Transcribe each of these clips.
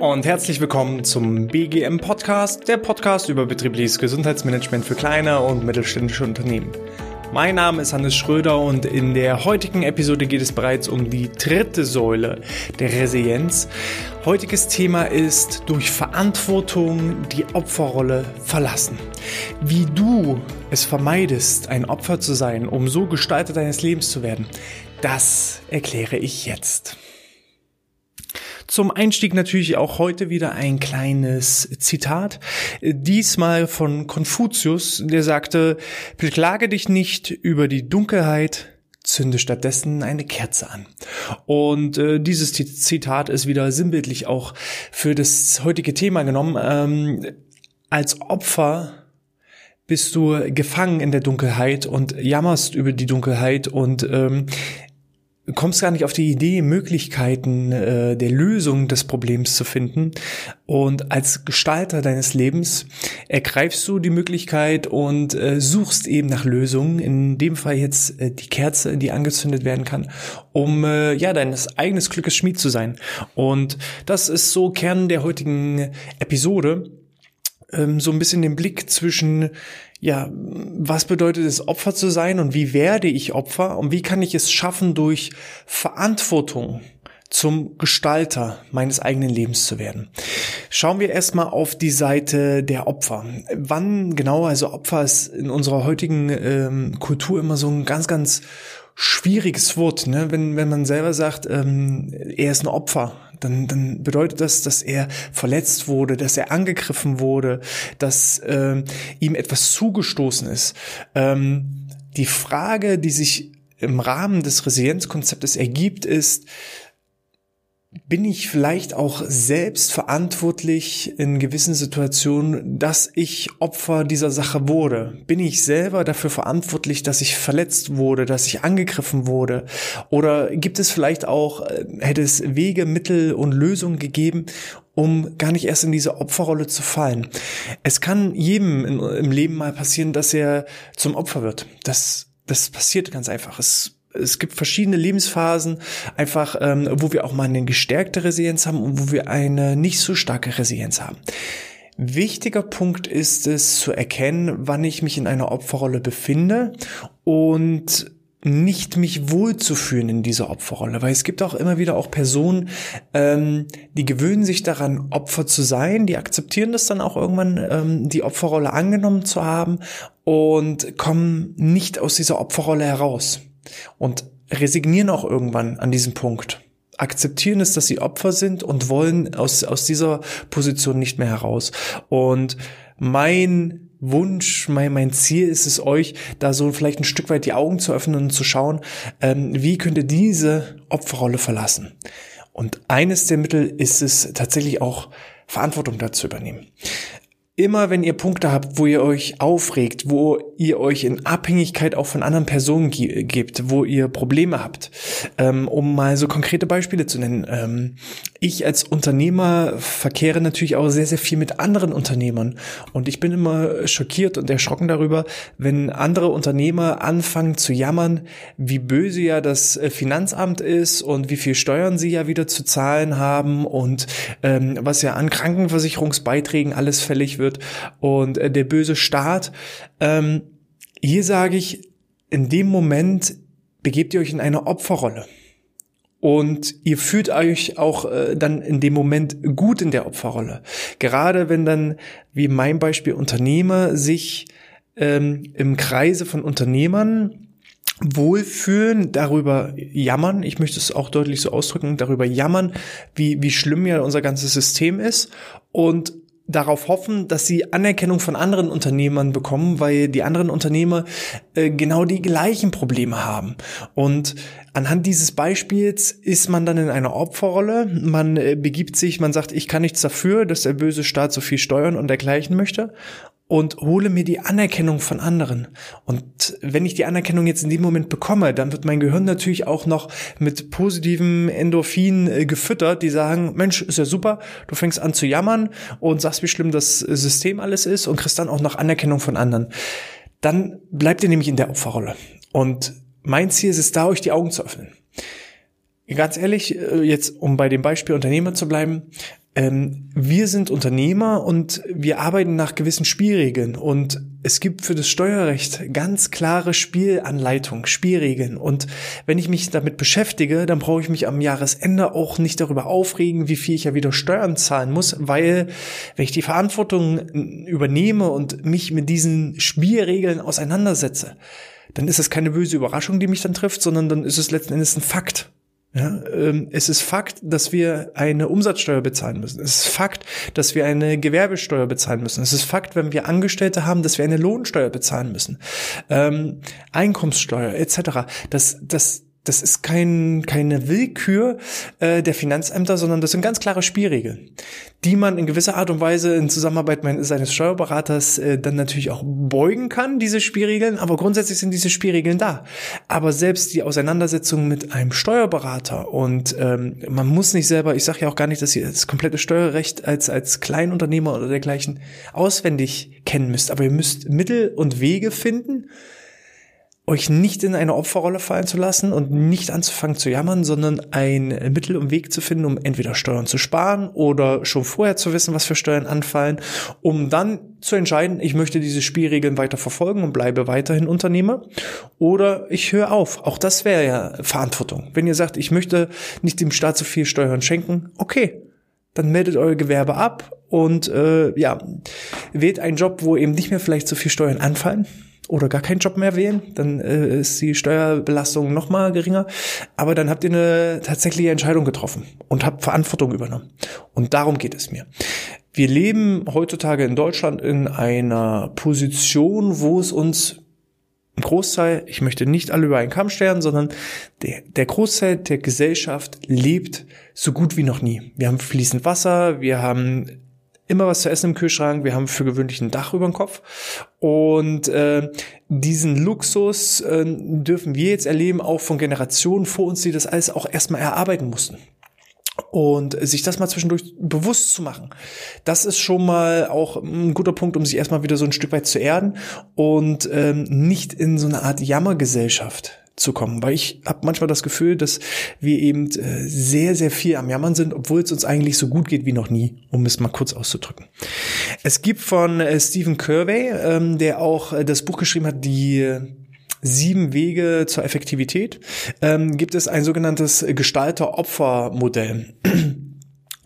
und herzlich willkommen zum BGM Podcast, der Podcast über betriebliches Gesundheitsmanagement für kleine und mittelständische Unternehmen. Mein Name ist Hannes Schröder und in der heutigen Episode geht es bereits um die dritte Säule der Resilienz. Heutiges Thema ist durch Verantwortung die Opferrolle verlassen. Wie du es vermeidest, ein Opfer zu sein, um so Gestalter deines Lebens zu werden, das erkläre ich jetzt. Zum Einstieg natürlich auch heute wieder ein kleines Zitat. Diesmal von Konfuzius, der sagte, beklage dich nicht über die Dunkelheit, zünde stattdessen eine Kerze an. Und äh, dieses Zitat ist wieder sinnbildlich auch für das heutige Thema genommen. Ähm, als Opfer bist du gefangen in der Dunkelheit und jammerst über die Dunkelheit und ähm, kommst gar nicht auf die Idee, Möglichkeiten äh, der Lösung des Problems zu finden. Und als Gestalter deines Lebens ergreifst du die Möglichkeit und äh, suchst eben nach Lösungen. In dem Fall jetzt äh, die Kerze, die angezündet werden kann, um äh, ja deines eigenes Glückes Schmied zu sein. Und das ist so Kern der heutigen Episode ähm, so ein bisschen den Blick zwischen ja, was bedeutet es, Opfer zu sein und wie werde ich Opfer und wie kann ich es schaffen, durch Verantwortung zum Gestalter meines eigenen Lebens zu werden. Schauen wir erstmal auf die Seite der Opfer. Wann genau, also Opfer ist in unserer heutigen ähm, Kultur immer so ein ganz, ganz schwieriges Wort, ne? wenn, wenn man selber sagt, ähm, er ist ein Opfer, dann, dann bedeutet das, dass er verletzt wurde, dass er angegriffen wurde, dass ähm, ihm etwas zugestoßen ist. Ähm, die Frage, die sich im Rahmen des Resilienzkonzeptes ergibt, ist, bin ich vielleicht auch selbst verantwortlich in gewissen Situationen, dass ich Opfer dieser Sache wurde? Bin ich selber dafür verantwortlich, dass ich verletzt wurde, dass ich angegriffen wurde? Oder gibt es vielleicht auch, äh, hätte es Wege, Mittel und Lösungen gegeben, um gar nicht erst in diese Opferrolle zu fallen? Es kann jedem im Leben mal passieren, dass er zum Opfer wird. Das, das passiert ganz einfach. Es es gibt verschiedene Lebensphasen, einfach, ähm, wo wir auch mal eine gestärkte Resilienz haben und wo wir eine nicht so starke Resilienz haben. Wichtiger Punkt ist es zu erkennen, wann ich mich in einer Opferrolle befinde und nicht mich wohlzufühlen in dieser Opferrolle, weil es gibt auch immer wieder auch Personen, ähm, die gewöhnen sich daran, Opfer zu sein, die akzeptieren das dann auch irgendwann, ähm, die Opferrolle angenommen zu haben und kommen nicht aus dieser Opferrolle heraus und resignieren auch irgendwann an diesem Punkt. Akzeptieren es, dass sie Opfer sind und wollen aus, aus dieser Position nicht mehr heraus. Und mein Wunsch, mein, mein Ziel ist es euch, da so vielleicht ein Stück weit die Augen zu öffnen und zu schauen, ähm, wie könnt ihr diese Opferrolle verlassen. Und eines der Mittel ist es tatsächlich auch, Verantwortung dazu übernehmen immer wenn ihr Punkte habt, wo ihr euch aufregt, wo ihr euch in Abhängigkeit auch von anderen Personen gebt, wo ihr Probleme habt, ähm, um mal so konkrete Beispiele zu nennen. Ähm, ich als Unternehmer verkehre natürlich auch sehr, sehr viel mit anderen Unternehmern und ich bin immer schockiert und erschrocken darüber, wenn andere Unternehmer anfangen zu jammern, wie böse ja das äh, Finanzamt ist und wie viel Steuern sie ja wieder zu zahlen haben und ähm, was ja an Krankenversicherungsbeiträgen alles fällig wird und äh, der böse Staat. Ähm, hier sage ich, in dem Moment begebt ihr euch in eine Opferrolle. Und ihr fühlt euch auch äh, dann in dem Moment gut in der Opferrolle. Gerade wenn dann, wie mein Beispiel, Unternehmer sich ähm, im Kreise von Unternehmern wohlfühlen, darüber jammern, ich möchte es auch deutlich so ausdrücken, darüber jammern, wie, wie schlimm ja unser ganzes System ist und darauf hoffen, dass sie Anerkennung von anderen Unternehmern bekommen, weil die anderen Unternehmer äh, genau die gleichen Probleme haben. Und anhand dieses Beispiels ist man dann in einer Opferrolle. Man äh, begibt sich, man sagt, ich kann nichts dafür, dass der böse Staat so viel steuern und dergleichen möchte und hole mir die Anerkennung von anderen. Und wenn ich die Anerkennung jetzt in dem Moment bekomme, dann wird mein Gehirn natürlich auch noch mit positiven Endorphinen äh, gefüttert, die sagen, Mensch, ist ja super, du fängst an zu jammern und sagst, wie schlimm das System alles ist und kriegst dann auch noch Anerkennung von anderen. Dann bleibt ihr nämlich in der Opferrolle. Und mein Ziel ist es da, euch die Augen zu öffnen. Ganz ehrlich, äh, jetzt um bei dem Beispiel Unternehmer zu bleiben, ähm, wir sind Unternehmer und wir arbeiten nach gewissen Spielregeln und es gibt für das Steuerrecht ganz klare Spielanleitungen, Spielregeln und wenn ich mich damit beschäftige, dann brauche ich mich am Jahresende auch nicht darüber aufregen, wie viel ich ja wieder Steuern zahlen muss, weil wenn ich die Verantwortung übernehme und mich mit diesen Spielregeln auseinandersetze, dann ist es keine böse Überraschung, die mich dann trifft, sondern dann ist es letzten Endes ein Fakt. Ja, ähm, es ist Fakt, dass wir eine Umsatzsteuer bezahlen müssen. Es ist Fakt, dass wir eine Gewerbesteuer bezahlen müssen. Es ist Fakt, wenn wir Angestellte haben, dass wir eine Lohnsteuer bezahlen müssen. Ähm, Einkommenssteuer etc. Das, das, das ist kein, keine Willkür äh, der Finanzämter, sondern das sind ganz klare Spielregeln, die man in gewisser Art und Weise in Zusammenarbeit seines Steuerberaters äh, dann natürlich auch beugen kann, diese Spielregeln, aber grundsätzlich sind diese Spielregeln da. Aber selbst die Auseinandersetzung mit einem Steuerberater und ähm, man muss nicht selber, ich sage ja auch gar nicht, dass ihr das komplette Steuerrecht als, als Kleinunternehmer oder dergleichen auswendig kennen müsst, aber ihr müsst Mittel und Wege finden, euch nicht in eine Opferrolle fallen zu lassen und nicht anzufangen zu jammern, sondern ein Mittel und Weg zu finden, um entweder Steuern zu sparen oder schon vorher zu wissen, was für Steuern anfallen, um dann zu entscheiden, ich möchte diese Spielregeln weiter verfolgen und bleibe weiterhin Unternehmer oder ich höre auf. Auch das wäre ja Verantwortung. Wenn ihr sagt, ich möchte nicht dem Staat so viel Steuern schenken, okay, dann meldet euer Gewerbe ab und äh, ja, wählt einen Job, wo eben nicht mehr vielleicht so viel Steuern anfallen oder gar keinen Job mehr wählen, dann äh, ist die Steuerbelastung noch mal geringer. Aber dann habt ihr eine tatsächliche Entscheidung getroffen und habt Verantwortung übernommen. Und darum geht es mir. Wir leben heutzutage in Deutschland in einer Position, wo es uns ein Großteil, ich möchte nicht alle über einen Kamm stellen, sondern der, der Großteil der Gesellschaft lebt so gut wie noch nie. Wir haben fließend Wasser, wir haben immer was zu essen im Kühlschrank, wir haben für gewöhnlich ein Dach über dem Kopf und äh, diesen Luxus äh, dürfen wir jetzt erleben, auch von Generationen vor uns, die das alles auch erstmal erarbeiten mussten. Und sich das mal zwischendurch bewusst zu machen, das ist schon mal auch ein guter Punkt, um sich erstmal wieder so ein Stück weit zu erden und ähm, nicht in so eine Art Jammergesellschaft zu kommen, weil ich habe manchmal das Gefühl, dass wir eben äh, sehr, sehr viel am Jammern sind, obwohl es uns eigentlich so gut geht wie noch nie, um es mal kurz auszudrücken. Es gibt von äh, Stephen Curvey, ähm, der auch äh, das Buch geschrieben hat, die sieben Wege zur Effektivität, ähm, gibt es ein sogenanntes Gestalter-Opfer-Modell.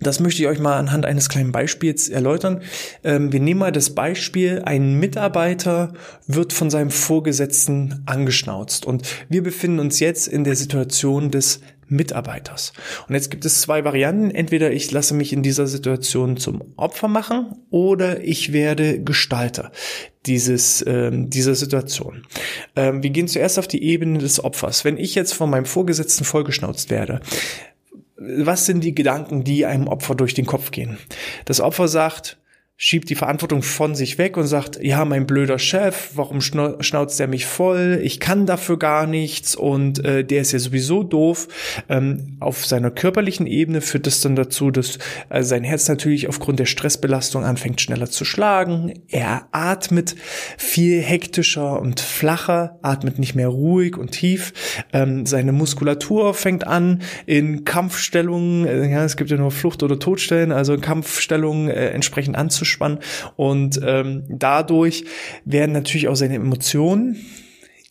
Das möchte ich euch mal anhand eines kleinen Beispiels erläutern. Ähm, wir nehmen mal das Beispiel, ein Mitarbeiter wird von seinem Vorgesetzten angeschnauzt und wir befinden uns jetzt in der Situation des Mitarbeiters. Und jetzt gibt es zwei Varianten. Entweder ich lasse mich in dieser Situation zum Opfer machen oder ich werde Gestalter dieses, ähm, dieser Situation. Ähm, wir gehen zuerst auf die Ebene des Opfers. Wenn ich jetzt von meinem Vorgesetzten vollgeschnauzt werde, was sind die Gedanken, die einem Opfer durch den Kopf gehen? Das Opfer sagt, schiebt die Verantwortung von sich weg und sagt, ja, mein blöder Chef, warum schnauzt der mich voll? Ich kann dafür gar nichts und äh, der ist ja sowieso doof. Ähm, auf seiner körperlichen Ebene führt das dann dazu, dass äh, sein Herz natürlich aufgrund der Stressbelastung anfängt schneller zu schlagen. Er atmet viel hektischer und flacher, atmet nicht mehr ruhig und tief. Ähm, seine Muskulatur fängt an in Kampfstellungen, äh, ja, es gibt ja nur Flucht- oder Todstellen, also Kampfstellungen äh, entsprechend anzuschauen anzuspannen. Und ähm, dadurch werden natürlich auch seine Emotionen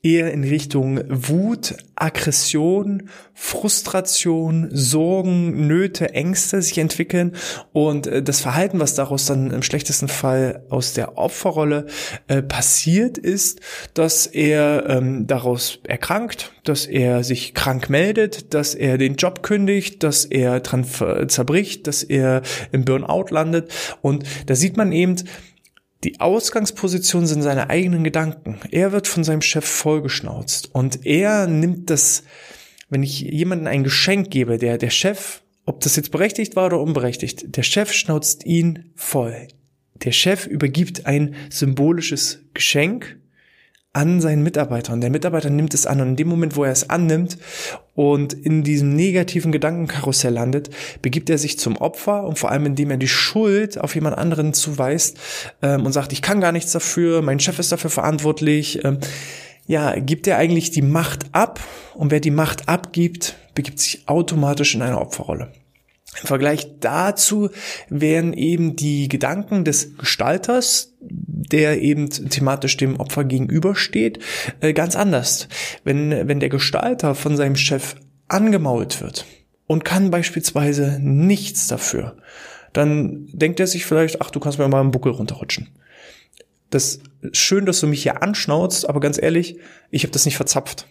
eher in Richtung Wut, Aggression, Frustration, Sorgen, Nöte, Ängste sich entwickeln. Und äh, das Verhalten, was daraus dann im schlechtesten Fall aus der Opferrolle äh, passiert, ist, dass er ähm, daraus erkrankt, dass er sich krank meldet, dass er den Job kündigt, dass er dran zerbricht, dass er im Burnout landet. Und da sieht man eben, die Ausgangsposition sind seine eigenen Gedanken. Er wird von seinem Chef vollgeschnauzt und er nimmt das, wenn ich jemandem ein Geschenk gebe, der, der Chef, ob das jetzt berechtigt war oder unberechtigt, der Chef schnauzt ihn voll. Der Chef übergibt ein symbolisches Geschenk an seinen Mitarbeiter und der Mitarbeiter nimmt es an und in dem Moment, wo er es annimmt und in diesem negativen Gedankenkarussell landet, begibt er sich zum Opfer und vor allem indem er die Schuld auf jemand anderen zuweist ähm, und sagt, ich kann gar nichts dafür, mein Chef ist dafür verantwortlich. Ähm, ja, gibt er eigentlich die Macht ab und wer die Macht abgibt, begibt sich automatisch in eine Opferrolle. Im Vergleich dazu wären eben die Gedanken des Gestalters, der eben thematisch dem Opfer gegenübersteht, äh, ganz anders. Wenn, wenn der Gestalter von seinem Chef angemault wird und kann beispielsweise nichts dafür, dann denkt er sich vielleicht, ach, du kannst mir mal einen Buckel runterrutschen. Das ist schön, dass du mich hier anschnauzt, aber ganz ehrlich, ich habe das nicht verzapft.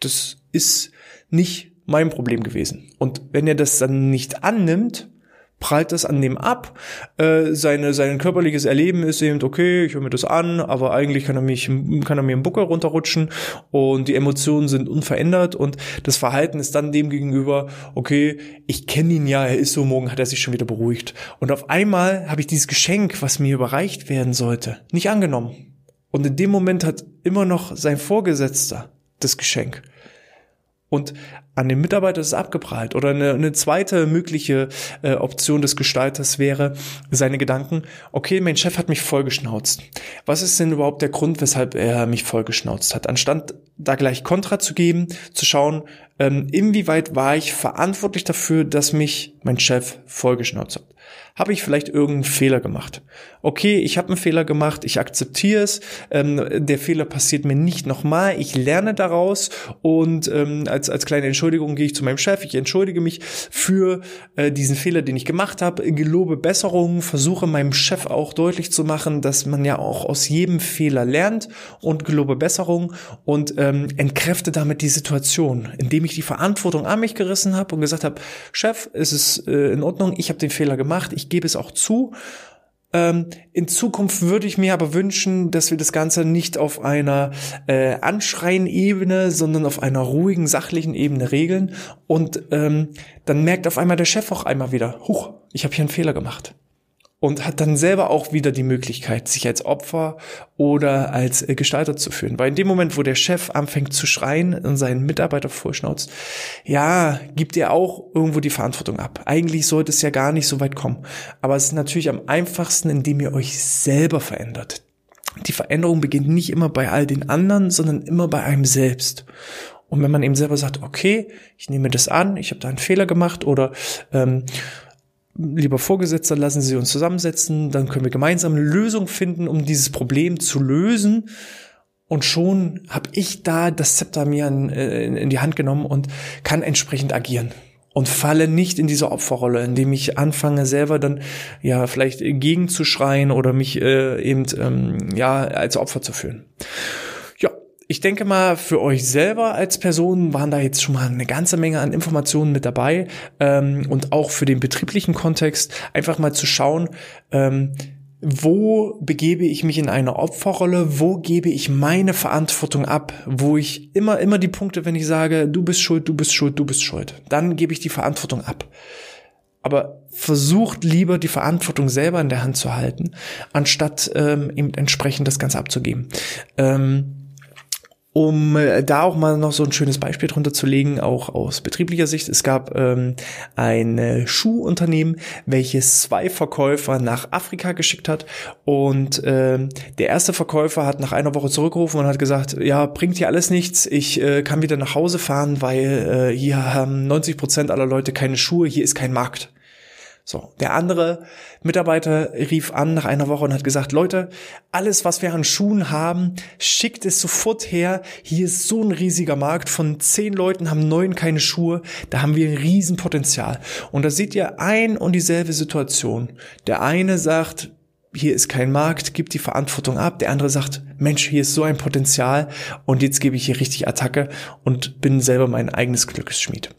Das ist nicht mein Problem gewesen. Und wenn er das dann nicht annimmt, prallt das an dem ab. Äh, seine, sein körperliches Erleben ist eben, okay, ich höre mir das an, aber eigentlich kann er mich, kann er mir im Buckel runterrutschen und die Emotionen sind unverändert und das Verhalten ist dann dem gegenüber, okay, ich kenne ihn ja, er ist so, morgen hat er sich schon wieder beruhigt. Und auf einmal habe ich dieses Geschenk, was mir überreicht werden sollte, nicht angenommen. Und in dem Moment hat immer noch sein Vorgesetzter das Geschenk und an den Mitarbeiter ist es abgeprallt. Oder eine, eine zweite mögliche äh, Option des Gestalters wäre seine Gedanken, okay, mein Chef hat mich vollgeschnauzt. Was ist denn überhaupt der Grund, weshalb er mich vollgeschnauzt hat? Anstatt da gleich Kontra zu geben, zu schauen, ähm, inwieweit war ich verantwortlich dafür, dass mich mein Chef vollgeschnauzt hat habe ich vielleicht irgendeinen Fehler gemacht. Okay, ich habe einen Fehler gemacht, ich akzeptiere es, ähm, der Fehler passiert mir nicht nochmal, ich lerne daraus und ähm, als, als kleine Entschuldigung gehe ich zu meinem Chef, ich entschuldige mich für äh, diesen Fehler, den ich gemacht habe, gelobe Besserungen, versuche meinem Chef auch deutlich zu machen, dass man ja auch aus jedem Fehler lernt und gelobe Besserung und ähm, entkräfte damit die Situation, indem ich die Verantwortung an mich gerissen habe und gesagt habe, Chef, es ist äh, in Ordnung, ich habe den Fehler gemacht, ich gebe es auch zu. Ähm, in Zukunft würde ich mir aber wünschen, dass wir das Ganze nicht auf einer äh, Anschreien-Ebene, sondern auf einer ruhigen, sachlichen Ebene regeln. Und ähm, dann merkt auf einmal der Chef auch einmal wieder, huch, ich habe hier einen Fehler gemacht und hat dann selber auch wieder die Möglichkeit, sich als Opfer oder als äh, Gestalter zu fühlen. Weil in dem Moment, wo der Chef anfängt zu schreien und seinen Mitarbeiter vorschnauzt, ja, gibt er auch irgendwo die Verantwortung ab. Eigentlich sollte es ja gar nicht so weit kommen. Aber es ist natürlich am einfachsten, indem ihr euch selber verändert. Die Veränderung beginnt nicht immer bei all den anderen, sondern immer bei einem selbst. Und wenn man eben selber sagt, okay, ich nehme das an, ich habe da einen Fehler gemacht oder ähm, lieber Vorgesetzter, lassen Sie uns zusammensetzen, dann können wir gemeinsam eine Lösung finden, um dieses Problem zu lösen. Und schon habe ich da das Zepter mir in, äh, in, die Hand genommen und kann entsprechend agieren. Und falle nicht in diese Opferrolle, indem ich anfange, selber dann ja vielleicht gegenzuschreien oder mich äh, eben ähm, ja als Opfer zu fühlen ich denke mal, für euch selber als Person waren da jetzt schon mal eine ganze Menge an Informationen mit dabei ähm, und auch für den betrieblichen Kontext einfach mal zu schauen, ähm, wo begebe ich mich in eine Opferrolle, wo gebe ich meine Verantwortung ab, wo ich immer, immer die Punkte, wenn ich sage, du bist schuld, du bist schuld, du bist schuld, dann gebe ich die Verantwortung ab. Aber versucht lieber die Verantwortung selber in der Hand zu halten, anstatt ähm, eben entsprechend das Ganze abzugeben. Ähm, um äh, da auch mal noch so ein schönes Beispiel drunter zu legen, auch aus betrieblicher Sicht. Es gab ähm, ein äh, Schuhunternehmen, welches zwei Verkäufer nach Afrika geschickt hat und ähm, der erste Verkäufer hat nach einer Woche zurückgerufen und hat gesagt, ja, bringt hier alles nichts, ich äh, kann wieder nach Hause fahren, weil äh, hier haben 90 Prozent aller Leute keine Schuhe, hier ist kein Markt. So, der andere Mitarbeiter rief an nach einer Woche und hat gesagt, Leute, alles, was wir an Schuhen haben, schickt es sofort her. Hier ist so ein riesiger Markt. Von zehn Leuten haben neun keine Schuhe. Da haben wir ein Riesenpotenzial. Und da seht ihr ein und dieselbe Situation. Der eine sagt, hier ist kein Markt, gibt die Verantwortung ab. Der andere sagt, Mensch, hier ist so ein Potenzial und jetzt gebe ich hier richtig Attacke und bin selber mein eigenes Glücksschmied.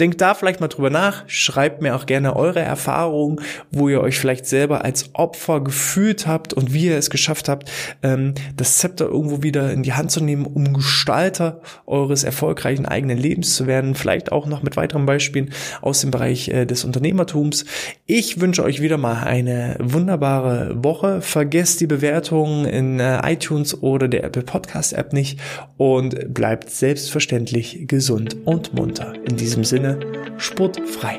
Denkt da vielleicht mal drüber nach, schreibt mir auch gerne eure Erfahrungen, wo ihr euch vielleicht selber als Opfer gefühlt habt und wie ihr es geschafft habt, ähm, das Zepter irgendwo wieder in die Hand zu nehmen, um Gestalter eures erfolgreichen eigenen Lebens zu werden. Vielleicht auch noch mit weiteren Beispielen aus dem Bereich äh, des Unternehmertums. Ich wünsche euch wieder mal eine wunderbare Woche. Vergesst die Bewertungen in äh, iTunes oder der Apple Podcast App nicht und bleibt selbstverständlich gesund und munter. In diesem Sinne, sportfrei.